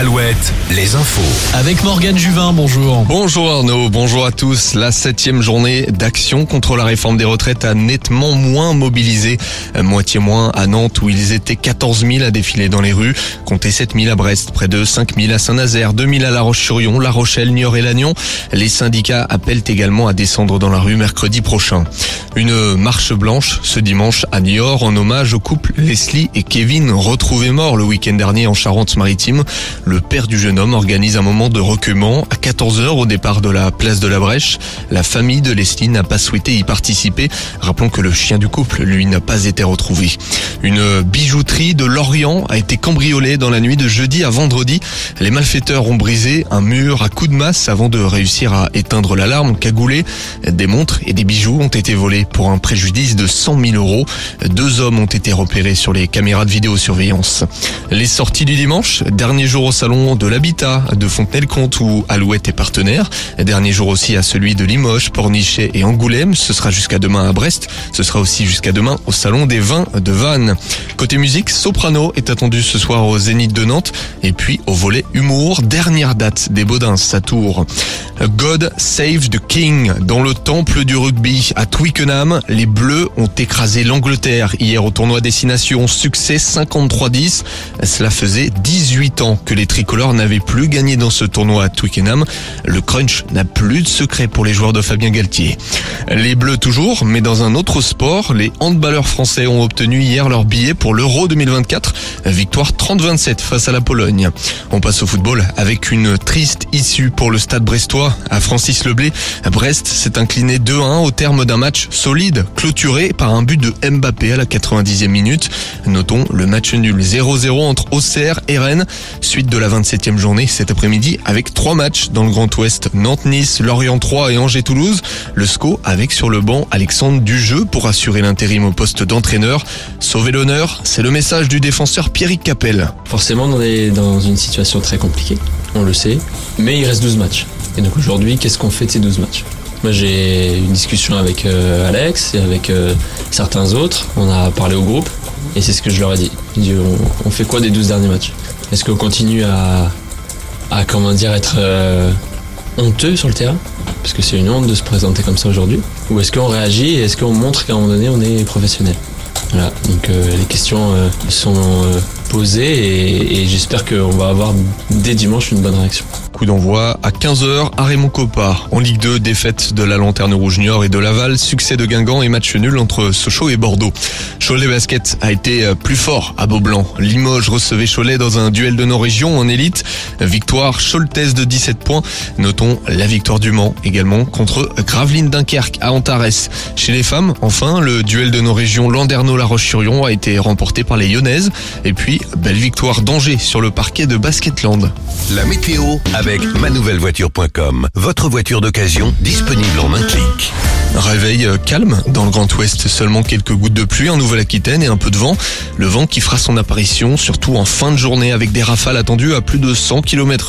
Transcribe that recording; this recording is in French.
Alouette, les infos. Avec Morgane Juvin, bonjour. Bonjour Arnaud, bonjour à tous. La septième journée d'action contre la réforme des retraites a nettement moins mobilisé, euh, moitié moins à Nantes où ils étaient 14 000 à défiler dans les rues, comptez 7 000 à Brest, près de 5 000 à Saint-Nazaire, 2 000 à La Roche-sur-Yon, La Rochelle, Niort et Lannion. Les syndicats appellent également à descendre dans la rue mercredi prochain. Une marche blanche ce dimanche à Niort en hommage au couple Leslie et Kevin retrouvés morts le week-end dernier en Charente-Maritime. Le père du jeune homme organise un moment de recueillement à 14h au départ de la place de la Brèche. La famille de Leslie n'a pas souhaité y participer. Rappelons que le chien du couple, lui, n'a pas été retrouvé. Une bijouterie de Lorient a été cambriolée dans la nuit de jeudi à vendredi. Les malfaiteurs ont brisé un mur à coups de masse avant de réussir à éteindre l'alarme cagoulée. Des montres et des bijoux ont été volés pour un préjudice de 100 000 euros. Deux hommes ont été repérés sur les caméras de vidéosurveillance. Les sorties du dimanche, dernier jour au salon de l'habitat de Fontenay-le-Comte où Alouette est partenaire. Dernier jour aussi à celui de Limoges, Pornichet et Angoulême. Ce sera jusqu'à demain à Brest. Ce sera aussi jusqu'à demain au salon des vins de Vannes. Côté musique, Soprano est attendu ce soir au Zénith de Nantes. Et puis au volet humour, dernière date des Baudins à Tours. God Save the King. Dans le temple du rugby à Twickenham, les Bleus ont écrasé l'Angleterre hier au tournoi Destination. Succès 53-10. Cela faisait 18 ans que les tricolores n'avaient plus gagné dans ce tournoi à Twickenham. Le crunch n'a plus de secret pour les joueurs de Fabien Galtier. Les Bleus toujours, mais dans un autre sport, les handballeurs français ont obtenu hier leur billet pour l'Euro 2024. Victoire 30-27 face à la Pologne. On passe au football avec une triste issue pour le stade brestois à Francis Leblé. Brest s'est incliné 2-1 au terme d'un match solide, clôturé par un but de Mbappé à la 90e minute. Notons le match nul 0-0 entre Auxerre et Rennes, suite de la 27e journée cet après-midi avec trois matchs dans le Grand Ouest, Nantes-Nice, Lorient 3 et Angers-Toulouse. Le SCO avec sur le banc Alexandre Dujeu pour assurer l'intérim au poste d'entraîneur. Sauver l'honneur, c'est le message du défenseur Pierrick Capel. Forcément, on est dans une situation très compliquée, on le sait, mais il reste 12 matchs. Et donc aujourd'hui, qu'est-ce qu'on fait de ces 12 matchs? Moi j'ai une discussion avec euh, Alex et avec euh, certains autres, on a parlé au groupe, et c'est ce que je leur ai dit. On fait quoi des 12 derniers matchs? Est-ce qu'on continue à, à, comment dire, être euh, honteux sur le terrain? Parce que c'est une honte de se présenter comme ça aujourd'hui. Ou est-ce qu'on réagit et est-ce qu'on montre qu'à un moment donné on est professionnel? Voilà, donc euh, les questions euh, sont euh, posées et, j'espère qu'on va avoir dès dimanche une bonne réaction. Coup d'envoi à 15h à Raymond Coppa. En Ligue 2, défaite de la Lanterne Rouge Niort et de Laval, succès de Guingamp et match nul entre Sochaux et Bordeaux. Cholet Basket a été plus fort à Beaublanc. Limoges recevait Cholet dans un duel de nos régions en élite. Victoire Choltaise de 17 points. Notons la victoire du Mans également contre Gravelines Dunkerque à Antares. Chez les femmes, enfin, le duel de nos régions Landerneau-La Roche-sur-Yon a été remporté par les Lyonnaises. Et puis, belle victoire d'Angers sur le parquet de Basketland. La météo avec manouvellevoiture.com. Votre voiture d'occasion disponible en un clic. Réveil euh, calme dans le Grand Ouest, seulement quelques gouttes de pluie en Nouvelle-Aquitaine et un peu de vent. Le vent qui fera son apparition surtout en fin de journée avec des rafales attendues à plus de 100 km